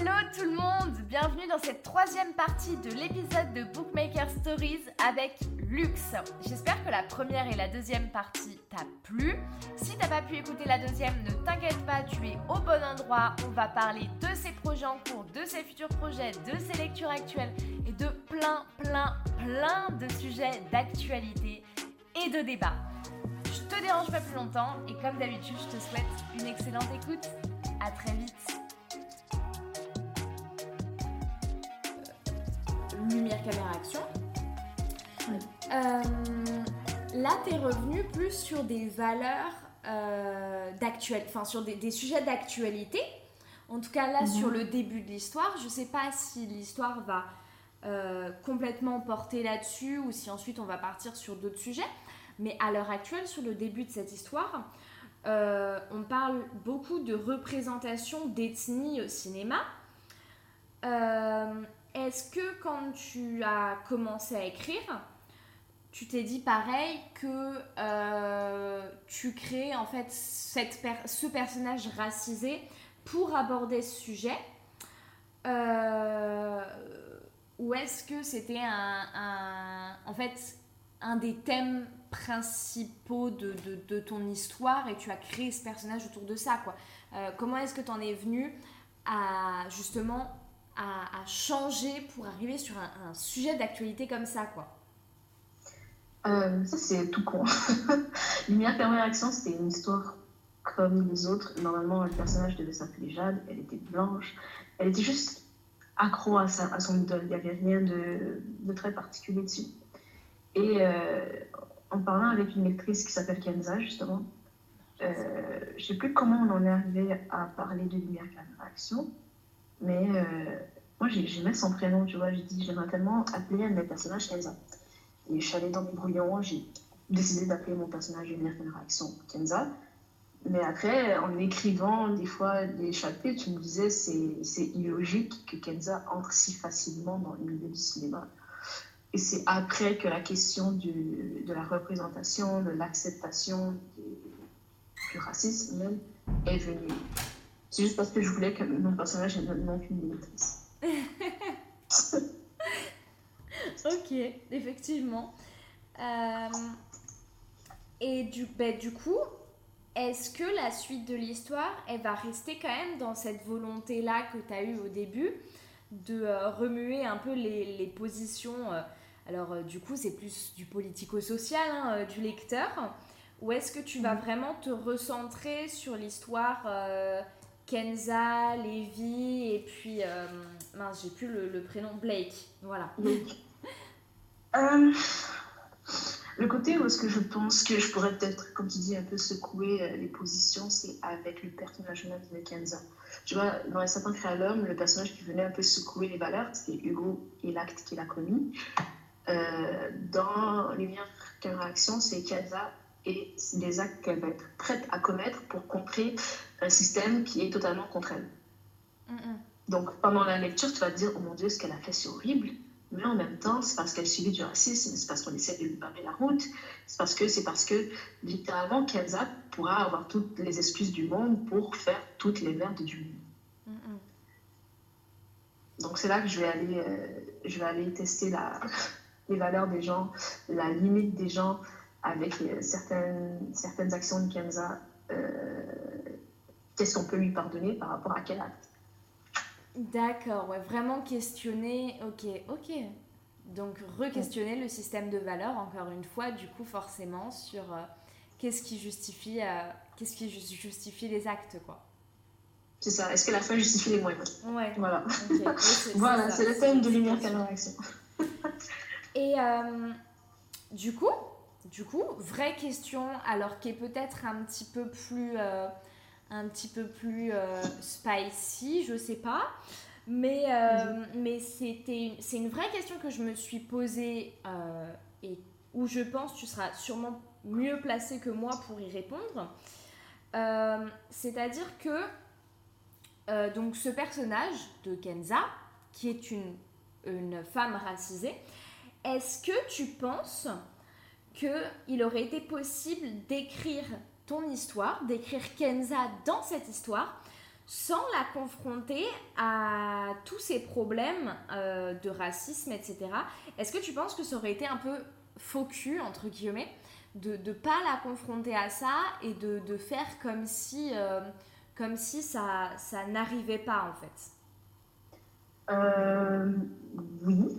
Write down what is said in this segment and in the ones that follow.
Hello tout le monde Bienvenue dans cette troisième partie de l'épisode de Bookmaker Stories avec Lux. J'espère que la première et la deuxième partie t'a plu. Si t'as pas pu écouter la deuxième, ne t'inquiète pas, tu es au bon endroit. On va parler de ses projets en cours, de ses futurs projets, de ses lectures actuelles et de plein, plein, plein de sujets d'actualité et de débat. Je te dérange pas plus longtemps et comme d'habitude, je te souhaite une excellente écoute. À très vite. Lumière, caméra, action. Euh, là, tu es revenu plus sur des valeurs euh, d'actualité, enfin sur des, sujets d'actualité. En tout cas, là, sur mhm. le début de l'histoire, je sais pas si l'histoire va euh, complètement porter là-dessus ou si ensuite on va partir sur d'autres sujets. Mais à l'heure actuelle, sur le début de cette histoire, on parle beaucoup de représentation d'ethnie au cinéma. Est-ce que quand tu as commencé à écrire, tu t'es dit pareil que euh, tu crées en fait ce personnage racisé pour aborder ce sujet euh, ou est-ce que c'était un, en fait un des thèmes principaux de, de, ton histoire et tu as créé ce personnage autour de ça quoi? Euh, comment est-ce que tu en es venu à justement à, changer pour arriver sur un, sujet d'actualité comme ça, quoi euh, Ça, c'est tout con. Lumière, Caméra, Action, c'était une histoire comme les autres. Normalement, le personnage devait s'appeler Jade. Elle était blanche. Elle était juste accro à, à son idole. Il n'y avait rien de, très particulier dessus. Et euh, en parlant avec une lectrice qui s'appelle Kenza, justement, euh, je ne sais plus comment on en est arrivé à parler de Lumière, Caméra, Action. Mais euh, moi, j'aimais son prénom, tu vois. J'ai dit, j'aimerais tellement appeler un de mes personnages Kenza. Et je suis allée dans mes brouillons, j'ai décidé d'appeler mon personnage Lumière Réaction Kenza. Mais après, en écrivant des fois des chapitres, je me disais c'est illogique que Kenza entre si facilement dans le milieu du cinéma. Et c'est après que la question du, de la représentation, de l'acceptation du racisme même est venue. C'est juste parce que je voulais que mon personnage ait qu'une lectrice. ok, effectivement. Euh, et du, ben, du coup, est-ce que la suite de l'histoire, elle va rester quand même dans cette volonté-là que tu as eue au début de euh, remuer un peu les, les positions euh, Alors, du coup, c'est plus du politico-social hein, du lecteur. Ou est-ce que tu vas mm. vraiment te recentrer sur l'histoire Kenza, Lévi et puis, euh, mince, j'ai plus le, prénom, Blake. Voilà. Euh, le côté où est-ce que je pense que je pourrais peut-être, comme tu dis, un peu secouer euh, les positions, c'est avec le personnage même de Kenza. Tu vois, dans Les Sapins créés l'homme, le personnage qui venait un peu secouer les valeurs, c'était Hugo et l'acte qu'il a commis. dans Lumière, quelle réaction, c'est Kenza et des actes qu'elle va être prête à commettre pour contrer un système qui est totalement contre elle. Donc pendant la lecture, tu vas te dire, oh mon Dieu, ce qu'elle a fait, c'est horrible. Mais en même temps, c'est parce qu'elle subit du racisme, c'est parce qu'on essaie de lui barrer la route, c'est parce que, c'est parce que littéralement, Kenza pourra avoir toutes les excuses du monde pour faire toutes les merdes du monde. Donc c'est là que je vais aller, euh, je vais aller tester la, les valeurs des gens, la limite des gens, avec euh, certaines, certaines actions de Kenza, euh, qu'est-ce qu'on peut lui pardonner par rapport à quel acte? D'accord, ouais, vraiment questionner, ok, ok. Donc re-questionner le système de valeurs, encore une fois, du coup forcément sur euh, qu'est-ce qui justifie, qu'est-ce qui justifie les actes, quoi. C'est ça, est-ce que la fin justifie les moyens Ouais. Voilà. voilà, c'est le thème de lumière action. Et du coup, du coup, vraie question, alors qui est peut-être un petit peu plus, euh, un petit peu plus euh, spicy, je sais pas. Mais, euh, mais c'était, c'est une vraie question que je me suis posée et où je pense tu seras sûrement mieux placé que moi pour y répondre. c'est-à-dire que donc ce personnage de Kenza, qui est une, une femme racisée, est-ce que tu penses qu'il aurait été possible d'écrire ton histoire, d'écrire Kenza dans cette histoire, sans la confronter à tous ces problèmes euh, de racisme, etc. Est-ce que tu penses que ça aurait été un peu faux cul, entre guillemets, de ne pas la confronter à ça et de, faire comme si, euh, comme si ça, ça n'arrivait pas, en fait? Euh, Oui.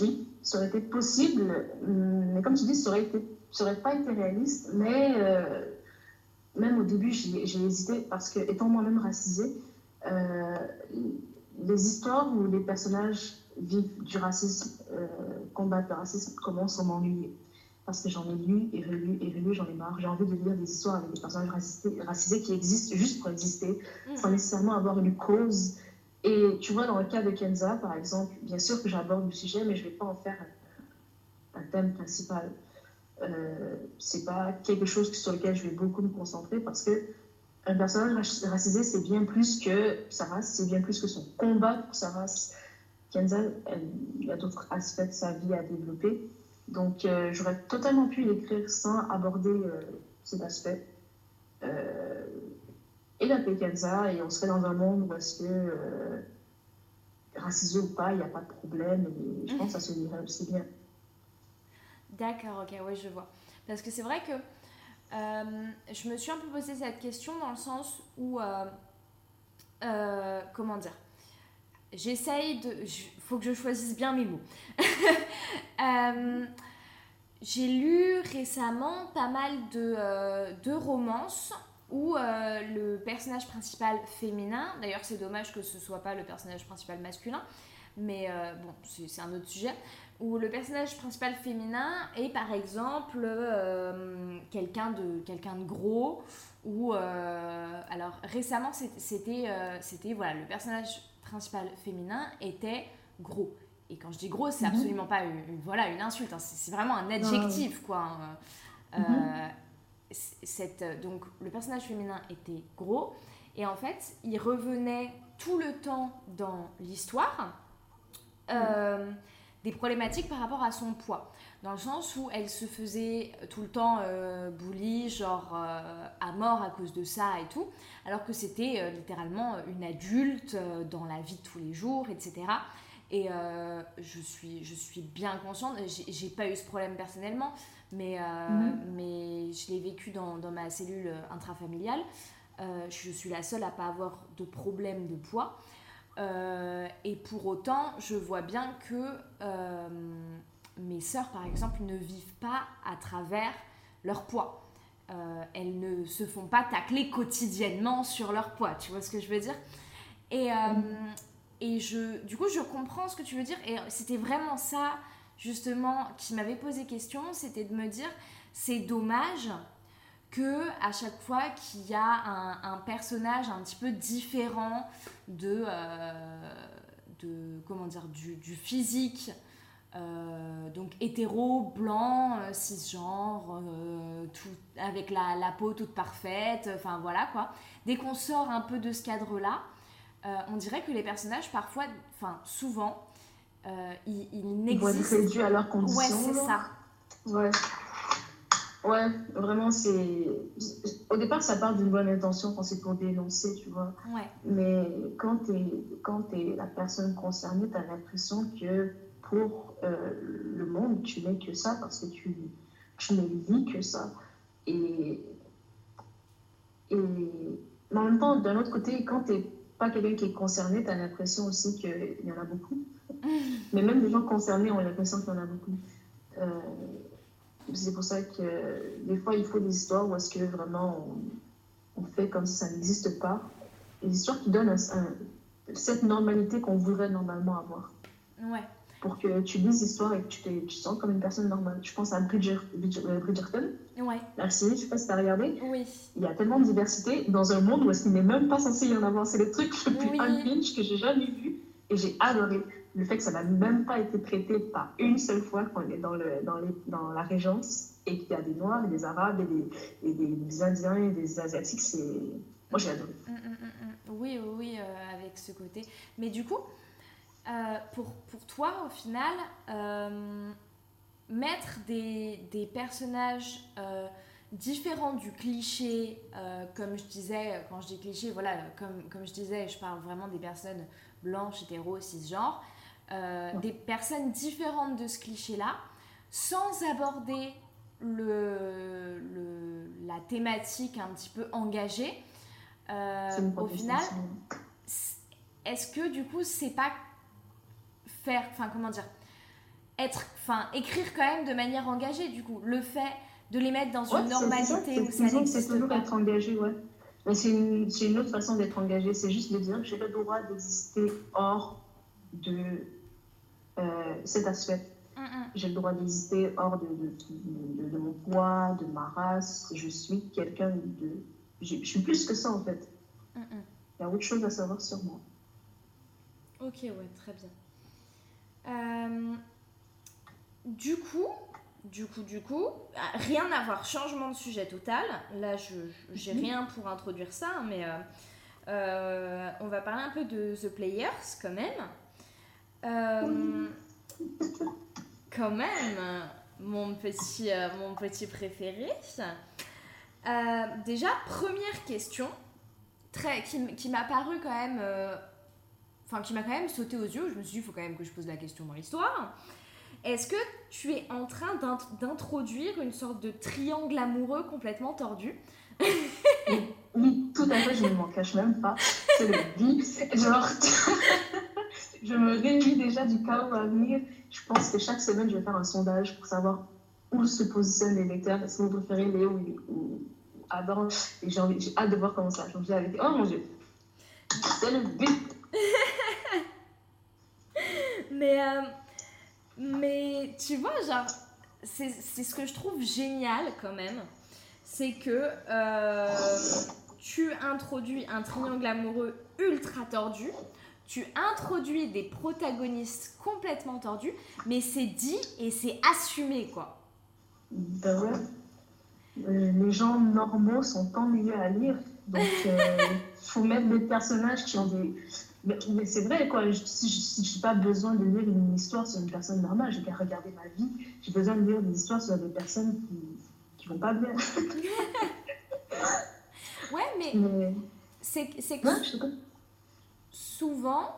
Oui, ça aurait été possible, mais comme tu dis, ça aurait, été, ça aurait pas été réaliste, mais même au début, j'ai hésité parce que, étant moi-même racisée, euh, les histoires où les personnages vivent du racisme, euh, combattent le racisme, commencent à m'ennuyer. Parce que j'en ai lu et relu et relu, j'en ai marre. J'ai envie de lire des histoires avec des personnages racisés, racisés qui existent juste pour exister, mm. sans nécessairement avoir une cause. Et tu vois, dans le cas de Kenza, par exemple, bien sûr que j'aborde le sujet, mais je ne vais pas en faire un thème principal euh, c'est pas quelque chose sur lequel je vais beaucoup me concentrer parce que un personnage racisé, c'est bien plus que sa race, c'est bien plus que son combat pour sa race. Kenza, il y a d'autres aspects de sa vie à développer. Donc, euh, j'aurais totalement pu l'écrire sans aborder euh, cet aspect. Euh, et l'appeler Kenza, et on serait dans un monde où est-ce que, racisé ou pas, il n'y a pas de problème. Et je pense que ça se lirait aussi bien. D'accord, ok, ouais, je vois. Parce que c'est vrai que euh, je me suis un peu posé cette question dans le sens où, euh, euh, comment dire, j'essaye de, il faut que je choisisse bien mes mots. J'ai lu récemment pas mal de, de romances où le personnage principal féminin, d'ailleurs c'est dommage que ce soit pas le personnage principal masculin, mais bon, c'est un autre sujet, où le personnage principal féminin est par exemple euh, quelqu'un de, quelqu'un de gros, ou euh, alors récemment c'était euh, c'était voilà le personnage principal féminin était gros. Et quand je dis gros, c'est mhm. absolument pas une, voilà, une insulte, hein. c'est vraiment un adjectif quoi. Hein. Mhm. Cette, donc le personnage féminin était gros et en fait il revenait tout le temps dans l'histoire des problématiques par rapport à son poids. Dans le sens où elle se faisait tout le temps euh, bully, genre euh, à mort à cause de ça et tout, alors que c'était euh, littéralement une adulte euh, dans la vie de tous les jours, etc. Et je, suis, je suis bien consciente, j'ai pas eu ce problème personnellement, mais, mhm. mais je l'ai vécu dans, dans, ma cellule intrafamiliale. je suis la seule à pas avoir de problème de poids. Euh, et pour autant, je vois bien que euh, mes sœurs, par exemple, ne vivent pas à travers leur poids. Euh, elles ne se font pas tacler quotidiennement sur leur poids, tu vois ce que je veux dire? Et, et je, du coup, je comprends ce que tu veux dire. Et c'était vraiment ça, justement, qui m'avait posé question, c'était de me dire, c'est dommage que à chaque fois qu'il y a un, personnage un petit peu différent de, euh, comment dire du, physique euh, donc hétéro, blanc, euh, cisgenre, avec la, la, peau toute parfaite, enfin voilà quoi. Dès qu'on sort un peu de ce cadre-là, on dirait que les personnages parfois, enfin souvent, ils, ils n'existent... Vont à leurs conditions. Ouais, c'est ça. Ouais. Ouais, vraiment, c'est. Au départ, ça part d'une bonne intention quand c'est pour dénoncer, tu vois. Ouais. Mais quand tu es, quand es la personne concernée, tu as l'impression que pour euh, le monde, tu n'es que ça parce que tu, tu ne vis que ça. Et, et mais en même temps, d'un autre côté, quand tu pas quelqu'un qui est concerné, tu as l'impression aussi qu'il y en a beaucoup. Mais même les gens concernés ont l'impression qu'il y en a beaucoup. Euh, c'est pour ça que des fois, il faut des histoires où est-ce que vraiment on, fait comme si ça n'existe pas. Des histoires qui donnent cette normalité qu'on voudrait normalement avoir. Ouais. Pour que tu lises l'histoire et que tu te, sens comme une personne normale. Je pense à Bridger, euh, Bridgerton. Ouais. La série, je sais pas si tu as regardé. Oui. Il y a tellement de diversité dans un monde où est-ce qu'il n'est même pas censé y en avoir. C'est le truc le plus oui. que j'ai jamais vu et j'ai adoré le fait que ça n'a même pas été traité par une seule fois qu'on est dans, le, dans, les, dans la Régence et qu'il y a des Noirs et des Arabes et des, et des, Indiens et des Asiatiques, c'est... Moi, j'ai adoré. Mm, mm, mm, oui, oui, oui, euh, avec ce côté. Mais du coup, euh, pour, pour toi, au final, euh, mettre des, des personnages différent du cliché, euh, comme je disais, quand je dis cliché, voilà, comme, comme je disais, je parle vraiment des personnes blanches, hétéros, cisgenres, euh, des personnes différentes de ce cliché-là, sans aborder le, le, la thématique un petit peu engagée. Euh, au final, est-ce que du coup, c'est pas faire, enfin comment dire, être, enfin écrire quand même de manière engagée du coup, le fait de les mettre dans une normalité où ça n'existe C'est toujours être engagé, ouais. Mais c'est une, une, autre façon d'être engagé, c'est juste de dire j'ai le droit d'exister hors de euh, cet aspect. J'ai le droit d'exister hors de, de, de, mon poids, de ma race. Je suis quelqu'un de. Je, suis plus que ça en fait. Il y a autre chose à savoir sur moi. Ok, ouais, très bien. Euh, du coup, du coup, du coup, rien à voir, changement de sujet total. Là, je j'ai mhm. rien pour introduire ça, mais euh, euh, on va parler un peu de The Players quand même. quand même, mon petit, mon petit préféré. déjà, première question, très, qui, qui m'a paru quand même enfin qui m'a quand même sauté aux yeux. Je me suis dit, il faut quand même que je pose la question dans l'histoire. Est-ce que tu es en train d'introduire une sorte de triangle amoureux complètement tordu? Oui, tout à fait, je ne m'en cache même pas. C'est le dit. Genre, je me réjouis déjà du chaos à venir. Je pense que chaque semaine, je vais faire un sondage pour savoir où se positionnent les lecteurs. Est-ce que vous préférez Léo ou, Adam? Et j'ai hâte de voir comment ça changer avec. Oh mon Dieu! C'est le but! Mais, euh, mais tu vois, genre, c'est ce que je trouve génial quand même. C'est que euh, tu introduis un triangle amoureux ultra tordu. Tu introduis des protagonistes complètement tordus, mais c'est dit et c'est assumé, quoi. Ben ouais. Euh, les gens normaux sont ennuyeux à lire. Donc, il faut mettre des personnages qui ont des, mais, c'est vrai, quoi. si je n'ai pas besoin de lire une histoire sur une personne normale, j'ai qu'à regarder ma vie. J'ai besoin de lire des histoires sur des personnes qui ne vont pas bien. ouais, mais, c'est que souvent,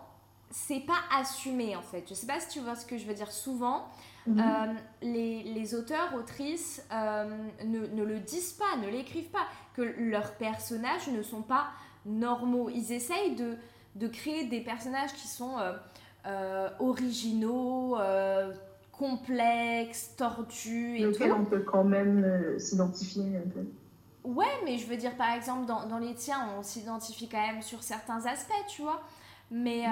c'est pas assumé en fait. Je sais pas si tu vois ce que je veux dire. Souvent, mhm. euh, les, les, auteurs, autrices euh, ne, ne, le disent pas, ne l'écrivent pas, que leurs personnages ne sont pas normaux. Ils essayent de de créer des personnages qui sont euh, euh, originaux, euh, complexes, tortus et Lequel on peut quand même s'identifier un peu. Ouais, mais je veux dire, par exemple, dans, dans les tiens, on s'identifie quand même sur certains aspects, tu vois. Mais,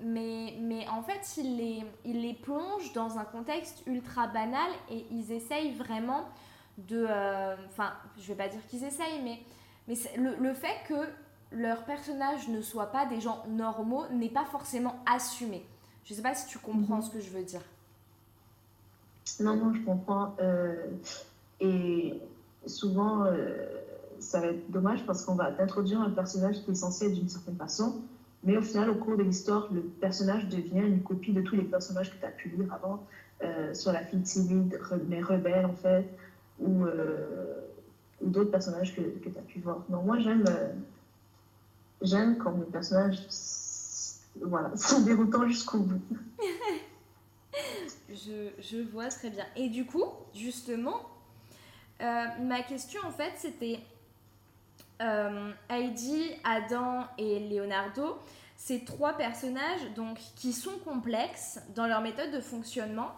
mais, mais en fait, ils les, ils les plongent dans un contexte ultra banal et ils essayent vraiment de... Enfin, je vais pas dire qu'ils essayent, mais, mais le, le fait que leurs personnages ne soient pas des gens normaux n'est pas forcément assumé. Je sais pas si tu comprends mhm. ce que je veux dire. Non, non, je comprends. Euh, et souvent, euh, ça va être dommage parce qu'on va t'introduire un personnage qui est censé être d'une certaine façon, mais au final, au cours de l'histoire, le personnage devient une copie de tous les personnages que tu as pu lire avant, euh, sur la fille timide, mais rebelle en fait, ou, ou d'autres personnages que, que tu as pu voir. Donc moi, j'aime j'aime quand mes personnages voilà, sont déroutants jusqu'au bout. je, je, vois très bien. Et du coup, justement, euh, ma question en fait c'était euh, Heidi, Adam et Leonardo, ces trois personnages donc qui sont complexes dans leur méthode de fonctionnement,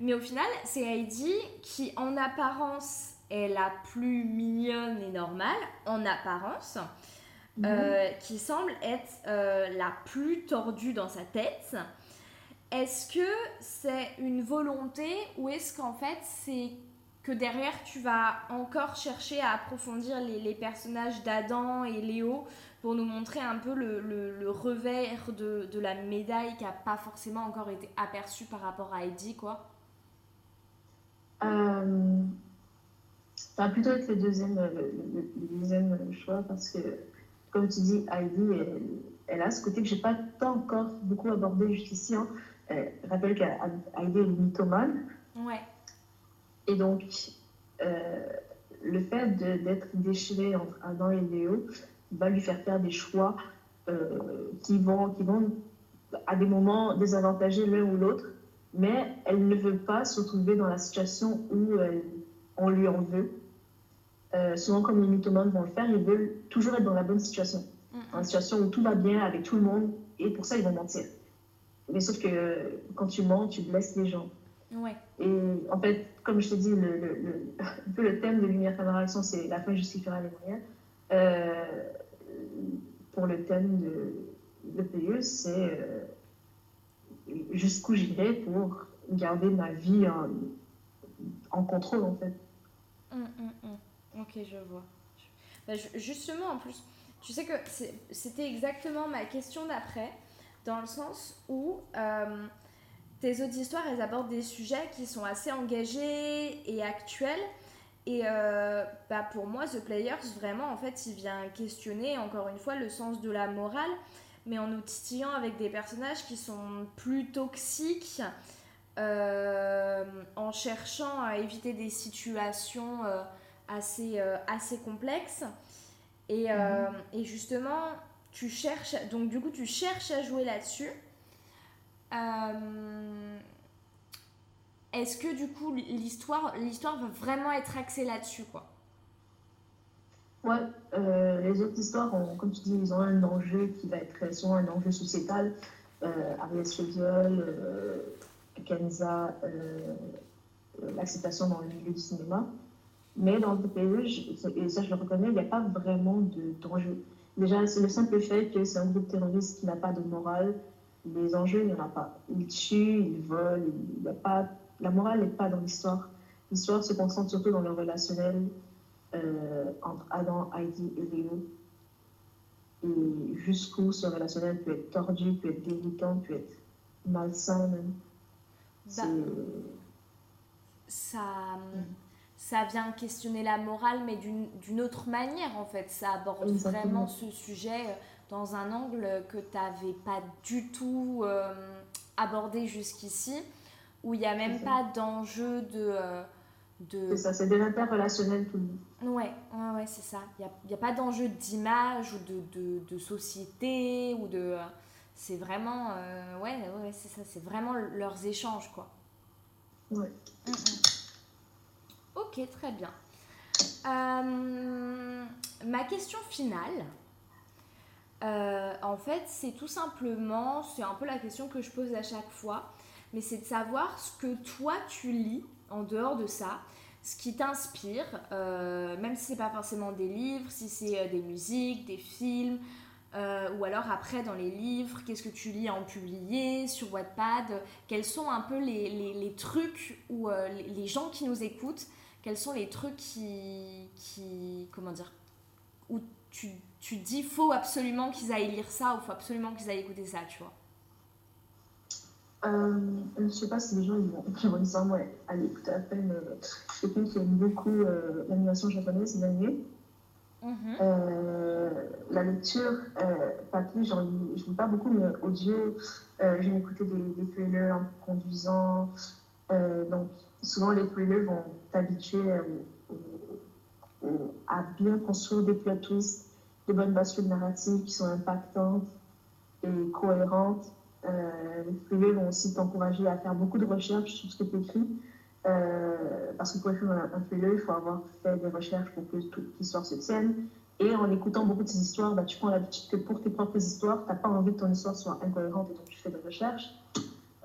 mais au final c'est Heidi qui en apparence est la plus mignonne et normale en apparence euh, qui semble être euh, la plus tordue dans sa tête. Est-ce que c'est une volonté ou est-ce qu'en fait c'est que derrière tu vas encore chercher à approfondir les, les personnages d'Adam et Léo pour nous montrer un peu le, le, revers de, de, la médaille qui n'a pas forcément encore été aperçu par rapport à Eddie quoi? Euh, Ça va plutôt être le deuxième, le deuxième choix parce que comme tu dis, Heidi, elle, a ce côté que je n'ai pas tant encore beaucoup abordé jusqu'ici. Hein. je rappelle qu'Heidi est mythomane. Ouais. Et donc, euh, le fait d'être déchiré entre Adam et Léo va lui faire faire des choix euh, qui, vont, qui vont à des moments désavantager l'un ou l'autre, mais elle ne veut pas se retrouver dans la situation où on lui en veut. Euh, souvent, comme les mythomanes vont le faire, ils veulent toujours être dans la bonne situation. Dans une situation où tout va bien avec tout le monde, et pour ça, ils vont mentir. Mais sauf que quand tu mens, tu blesses les gens. Ouais. Et en fait, comme je te dis, le, le, un peu le thème de Lumière Caméra Action, c'est la fin justifiera les moyens. Euh, pour le thème de, de PE, c'est euh, jusqu'où j'irai pour garder ma vie en, en contrôle, en fait. Hum, hum. Ok, je vois. Bah, justement, en plus, tu sais que c'était exactement ma question d'après, dans le sens où euh, tes autres histoires, elles abordent des sujets qui sont assez engagés et actuels. Et euh, bah pour moi, The Players, vraiment, en fait, il vient questionner, encore une fois, le sens de la morale, mais en nous titillant avec des personnages qui sont plus toxiques, euh, en cherchant à éviter des situations assez, assez complexes. Et, mhm. et, justement, tu cherches, donc du coup, tu cherches à jouer là-dessus. Est-ce que du coup l'histoire l'histoire va vraiment être axée là-dessus quoi? Ouais, euh, les autres histoires, comme tu dis, ils ont un enjeu qui va être souvent un enjeu sociétal. Euh, Ariel euh, Kenza, euh, l'acceptation dans le milieu du cinéma. Mais dans le TPE, et ça je le reconnais, il n'y a pas vraiment d'enjeu. Déjà, c'est le simple fait que c'est un groupe terroriste qui n'a pas de morale. Les enjeux, il n'y en a pas. Ils tuent, ils volent, il n'y a pas la morale n'est pas dans l'histoire. L'histoire se concentre surtout dans le relationnel euh, entre Adam, Heidi et Léo. Et jusqu'où ce relationnel peut être tordu, peut être dégoûtant, peut être malsain même. Bah, ça, ça vient questionner la morale, mais d'une autre manière en fait. Ça aborde vraiment ce sujet dans un angle que tu n'avais pas du tout euh, abordé jusqu'ici où il n'y a même pas d'enjeu de... Euh, de... C'est ça, c'est de l'interrelationnel tout le monde. Ouais, ouais, ouais c'est ça. Il n'y a, a, pas d'enjeu d'image ou de, de, de, société ou de... C'est vraiment... Euh, ouais, ouais, c'est ça. C'est vraiment leurs échanges, quoi. Ouais. Mm, mm. Ok, très bien. Euh, ma question finale, en fait, c'est tout simplement, c'est un peu la question que je pose à chaque fois mais c'est de savoir ce que toi tu lis en dehors de ça, ce qui t'inspire, euh, même si c'est pas forcément des livres, si c'est euh, des musiques, des films, euh, ou alors après dans les livres, qu'est-ce que tu lis en publié, sur Wattpad, quels sont un peu les, les, trucs ou les, gens qui nous écoutent, quels sont les trucs qui, qui comment dire, où tu, tu dis faut absolument qu'ils aillent lire ça ou faut absolument qu'ils aillent écouter ça, tu vois. Euh, je ne sais pas si les gens ils vont, ils vont dire ouais, allez écouter la peine euh, quelqu'un qui aime beaucoup euh, l'animation japonaise, c'est l'anime. Mm -hmm. la lecture, papier, j'en lis, je lis pas beaucoup, mais audio, j'ai écouté des, des thrillers en conduisant. donc, souvent, les thrillers vont t'habituer à bien construire des plot twists, des bonnes bascules narratives qui sont impactantes et cohérentes. Euh, les privés vont aussi t'encourager à faire beaucoup de recherches sur ce que tu écris. Euh, parce que pour écrire un, un il faut avoir fait des recherches pour que toute l'histoire se tienne. Et en écoutant beaucoup de ces histoires, bah, tu prends l'habitude que pour tes propres histoires, tu n'as pas envie que ton histoire soit incohérente et donc tu fais des recherches.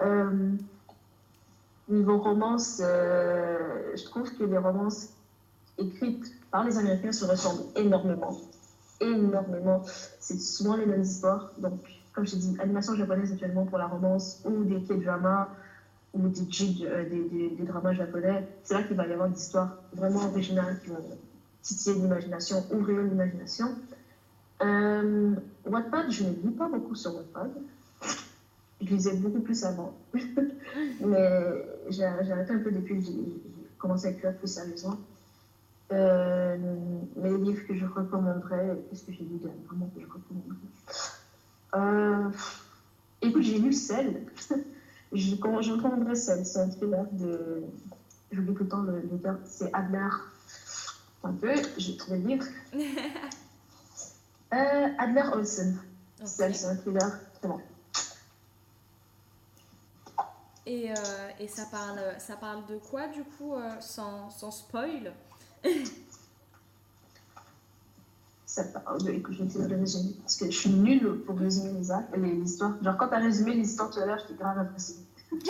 Euh, niveau romance, euh, je trouve que les romances écrites par les Américains se ressemblent énormément. Énormément. C'est souvent les mêmes histoires. Donc, comme je dis, animation japonaise actuellement pour la romance ou des K-dramas ou des, euh, des, dramas japonais, c'est là qu'il va y avoir des histoires vraiment originales qui vont titiller l'imagination, ouvrir l'imagination. Euh, Wattpad, je ne lis pas beaucoup sur Wattpad. Je lisais beaucoup plus avant. Mais j'ai arrêté un peu depuis que j'ai commencé à écrire plus sérieusement. Euh, mais les livres que je recommanderais, qu'est-ce que j'ai lu dernièrement que je recommanderais euh, écoute, j'ai lu Celle. je, je recommanderais Celle. C'est un thriller de. J'oublie tout le temps le l'auteur. C'est Adler. Un peu, j'ai trouvé le livre. euh, Adler Olsen. Ok. C'est un thriller, c'est bon. Et, euh, et ça, parle, ça parle de quoi du coup, euh, sans, sans spoil? Ça parle de. Écoute, je vais essayer de résumer. Parce que je suis nulle pour résumer les histoires. Genre, quand t'as résumé l'histoire tout à l'heure, j'étais grave impressionnée.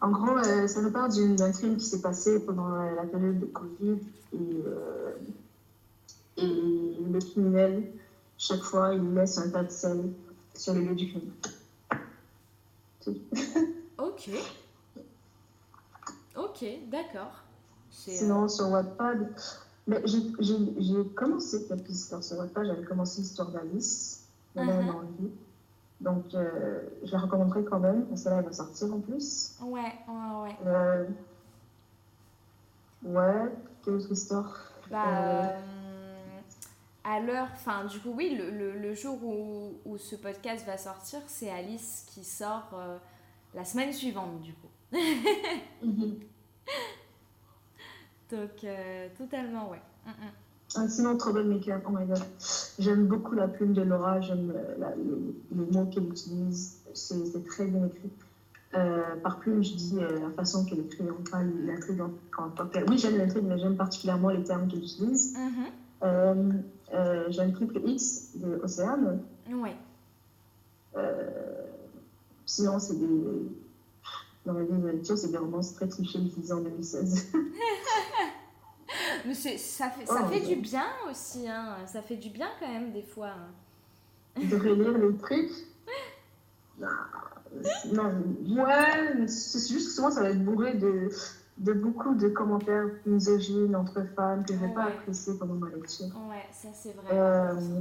en gros, euh, ça nous parle d'une- d'un crime qui s'est passé pendant la période de Covid. Et, et le criminel, chaque fois, il laisse un tas de sel sur le lieu du crime. Ok. Ok, d'accord. C'est, euh, Sinon, sur Wattpad, mais j'ai commencé quelques histoires sur Wattpad. J'avais commencé l'histoire d'Alice, là, elle a envie. Donc, euh, je la recommanderais quand même, parce que là, elle va sortir en plus. Ouais, ouais, ouais. Euh, Ouais, quelle autre histoire? Bah, euh, à l'heure, enfin, du coup, oui, le, le, le jour où, où ce podcast va sortir, c'est Alice qui sort euh, la semaine suivante, du coup. Donc, euh, totalement, ouais. Mm, mm. Ah, sinon, Troublemaker, oh my god. J'aime beaucoup la plume de Laura, j'aime euh, les, mots qu'elle utilise, c'est très bien écrit. Euh, par plume, je dis euh, la façon qu'elle écrit, enfin l'intrigue en, tant que Oui, j'aime l'intrigue, mais j'aime particulièrement les termes qu'elle utilise. Mhm. Euh, euh, j'aime Triple X de Océane. Ouais. Euh, sinon, c'est des. Dans la vie de lecture, c'est des romans très clichés utilisés en 2016. Mais c'est- ça fait, ça Oh, fait ouais. du bien aussi, hein. Ça fait du bien quand même, des fois. hein. de relire les trucs. Non, non, ouais, c'est juste que souvent ça va être bourré de, de beaucoup de commentaires misogynes entre femmes que je pas Ouais. apprécier pendant ma lecture. Ouais, ça c'est vrai. Euh,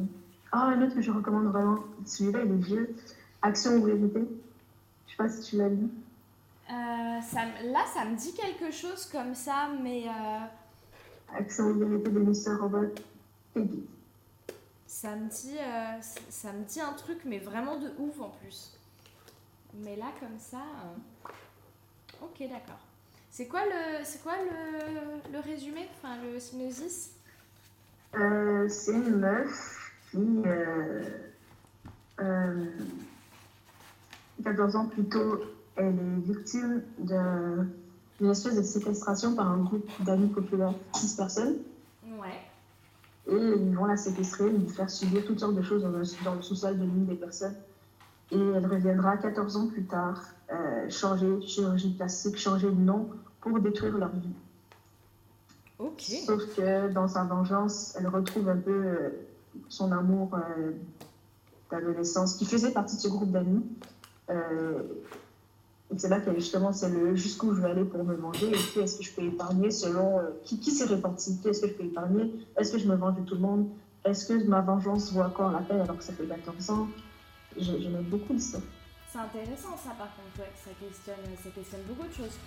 Ah, un autre que je recommande vraiment, celui-là il est vieux, Action ou Vérité. Je sais pas si tu l'as lu. Euh, ça, là, ça me dit quelque chose comme ça, mais euh, Action ou Vérité de Mr. Robert Peggy. ça me dit, euh, ça- me dit un truc, mais vraiment de ouf en plus. Mais là, comme ça, euh, ok, d'accord. C'est quoi le, c'est quoi le, le résumé, enfin le synopsis? Euh, c'est une meuf qui, euh, euh, 14 ans plus tôt, elle est victime d'un- d'une espèce de séquestration par un groupe d'amis populaires, 6 personnes. Ouais. Et ils vont la séquestrer, lui faire subir toutes sortes de choses dans le, dans le sous-sol de l'une des personnes. Et elle reviendra 14 ans plus tard, euh, changer, chirurgie plastique, changer de nom pour détruire leur vie. Ok. Sauf que dans sa vengeance, elle retrouve un peu euh, son amour euh, d'adolescence qui faisait partie de ce groupe d'amis. Euh, et c'est là qu'elle justement, c'est le jusqu'où je vais aller pour me venger et qui est-ce que je peux épargner selon euh, qui, qui s'est réparti, qui est-ce que je peux épargner, est-ce que je me venge de tout le monde, est-ce que ma vengeance vaut encore la peine alors que ça fait 14 ans? J'aime beaucoup l'histoire. C'est intéressant ça par contre, ouais, ça questionne, ça questionne beaucoup de choses.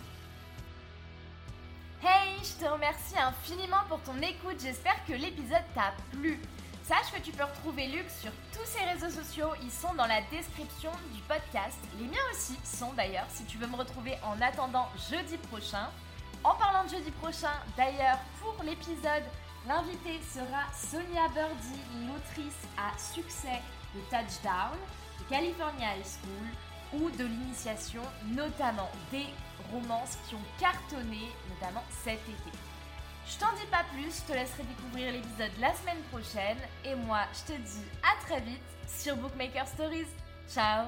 Je te remercie infiniment pour ton écoute, j'espère que l'épisode t'a plu. Sache que tu peux retrouver Luc sur tous ses réseaux sociaux, ils sont dans la description du podcast. Les miens aussi sont d'ailleurs, si tu veux me retrouver en attendant jeudi prochain. En parlant de jeudi prochain, d'ailleurs, pour l'épisode, l'invité sera Sonia Birdie, l'autrice à succès de Touchdown, de California High School ou de l'initiation, notamment des romances qui ont cartonné, notamment cet été. Je t'en dis pas plus, je te laisserai découvrir l'épisode la semaine prochaine et moi je te dis à très vite sur Bookmaker Stories. Ciao